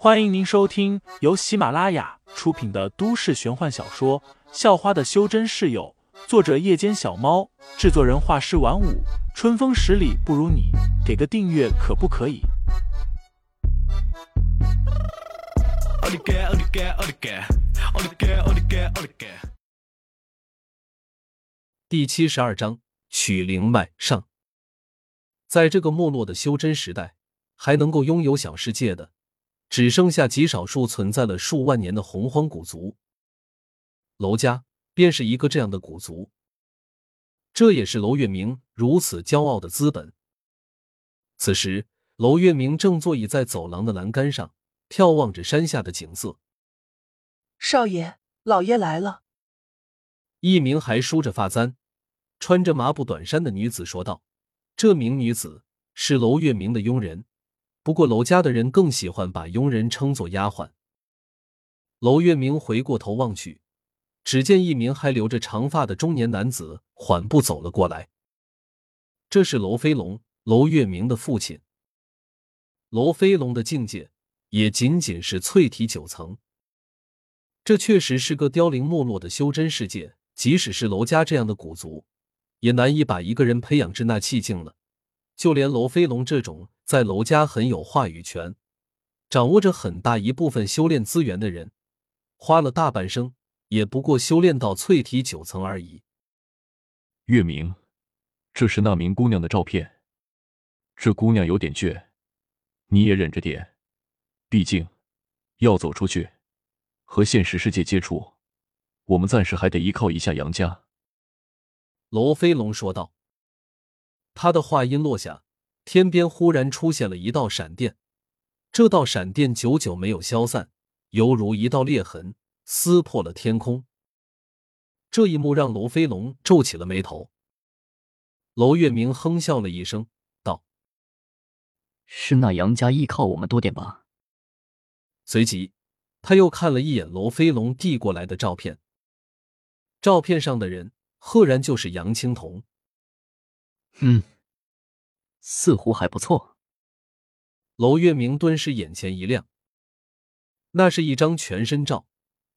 欢迎您收听由喜马拉雅出品的都市玄幻小说《校花的修真室友》，作者：夜间小猫，制作人：画师晚舞，春风十里不如你，给个订阅可不可以？第七十二章取灵脉上，在这个没落的修真时代，还能够拥有小世界的。只剩下极少数存在了数万年的洪荒古族，娄家便是一个这样的古族。这也是娄月明如此骄傲的资本。此时，娄月明正坐倚在走廊的栏杆上，眺望着山下的景色。少爷，老爷来了。一名还梳着发簪、穿着麻布短衫的女子说道：“这名女子是娄月明的佣人。”不过，娄家的人更喜欢把佣人称作丫鬟。娄月明回过头望去，只见一名还留着长发的中年男子缓步走了过来。这是娄飞龙，娄月明的父亲。娄飞龙的境界也仅仅是淬体九层。这确实是个凋零没落的修真世界，即使是娄家这样的古族，也难以把一个人培养至那气境了。就连娄飞龙这种。在娄家很有话语权，掌握着很大一部分修炼资源的人，花了大半生，也不过修炼到淬体九层而已。月明，这是那名姑娘的照片。这姑娘有点倔，你也忍着点，毕竟要走出去，和现实世界接触，我们暂时还得依靠一下杨家。娄飞龙说道。他的话音落下。天边忽然出现了一道闪电，这道闪电久久没有消散，犹如一道裂痕，撕破了天空。这一幕让罗飞龙皱起了眉头。娄月明哼笑了一声，道：“是那杨家依靠我们多点吧？”随即，他又看了一眼罗飞龙递过来的照片，照片上的人赫然就是杨青铜。嗯。似乎还不错。娄月明顿时眼前一亮，那是一张全身照，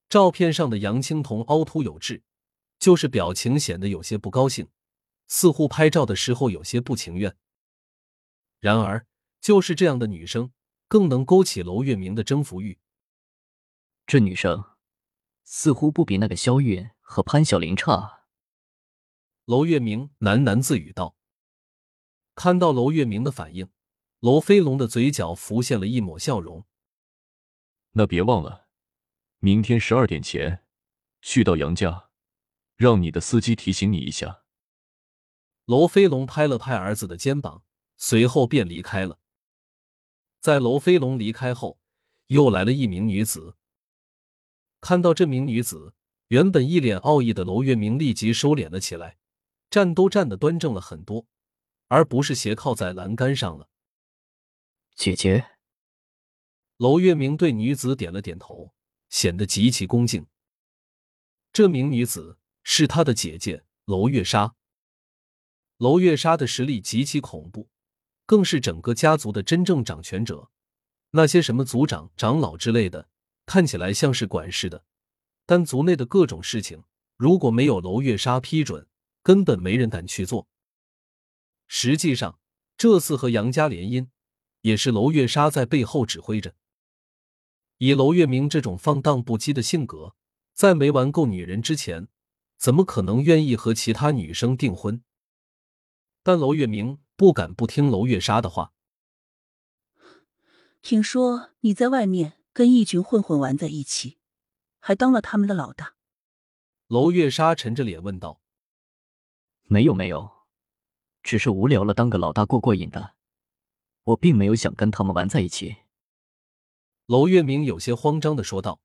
照片上的杨青铜凹凸有致，就是表情显得有些不高兴，似乎拍照的时候有些不情愿。然而，就是这样的女生，更能勾起娄月明的征服欲。这女生似乎不比那个萧月和潘晓玲差。娄月明喃喃自语道。看到娄月明的反应，娄飞龙的嘴角浮现了一抹笑容。那别忘了，明天十二点前去到杨家，让你的司机提醒你一下。娄飞龙拍了拍儿子的肩膀，随后便离开了。在娄飞龙离开后，又来了一名女子。看到这名女子，原本一脸傲意的娄月明立即收敛了起来，站都站的端正了很多。而不是斜靠在栏杆上了。姐姐，娄月明对女子点了点头，显得极其恭敬。这名女子是他的姐姐娄月莎。娄月莎的实力极其恐怖，更是整个家族的真正掌权者。那些什么族长、长老之类的，看起来像是管事的，但族内的各种事情，如果没有娄月莎批准，根本没人敢去做。实际上，这次和杨家联姻，也是娄月莎在背后指挥着。以娄月明这种放荡不羁的性格，在没玩够女人之前，怎么可能愿意和其他女生订婚？但娄月明不敢不听娄月莎的话。听说你在外面跟一群混混玩在一起，还当了他们的老大。娄月莎沉着脸问道：“没有，没有。”只是无聊了，当个老大过过瘾的。我并没有想跟他们玩在一起。娄月明有些慌张的说道，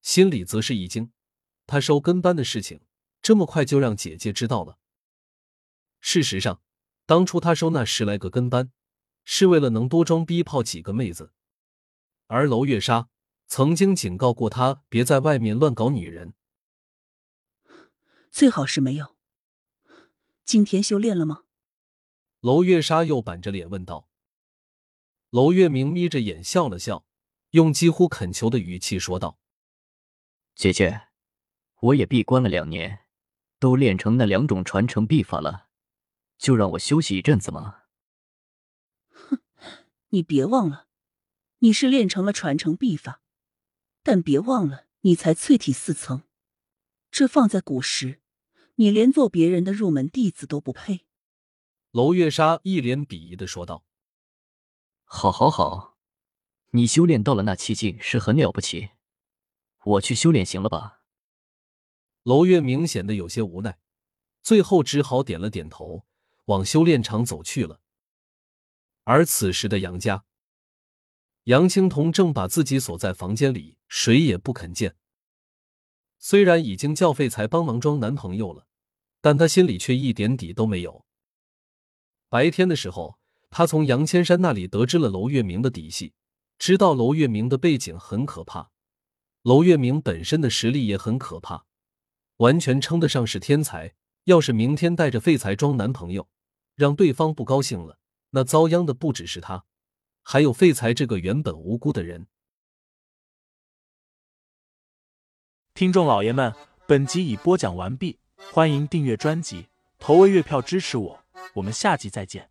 心里则是一惊。他收跟班的事情这么快就让姐姐知道了。事实上，当初他收那十来个跟班，是为了能多装逼泡几个妹子。而娄月莎曾经警告过他，别在外面乱搞女人。最好是没有。今天修炼了吗？娄月莎又板着脸问道：“娄月明眯着眼笑了笑，用几乎恳求的语气说道：“姐姐，我也闭关了两年，都练成那两种传承秘法了，就让我休息一阵子吗？”哼，你别忘了，你是练成了传承秘法，但别忘了你才淬体四层，这放在古时，你连做别人的入门弟子都不配。娄月莎一脸鄙夷的说道：“好，好，好，你修炼到了那七境是很了不起，我去修炼行了吧？”娄月明显的有些无奈，最后只好点了点头，往修炼场走去了。而此时的杨家，杨青桐正把自己锁在房间里，谁也不肯见。虽然已经叫废材帮忙装男朋友了，但他心里却一点底都没有。白天的时候，他从杨千山那里得知了娄月明的底细，知道娄月明的背景很可怕，娄月明本身的实力也很可怕，完全称得上是天才。要是明天带着废材装男朋友，让对方不高兴了，那遭殃的不只是他，还有废材这个原本无辜的人。听众老爷们，本集已播讲完毕，欢迎订阅专辑，投喂月票支持我。我们下集再见。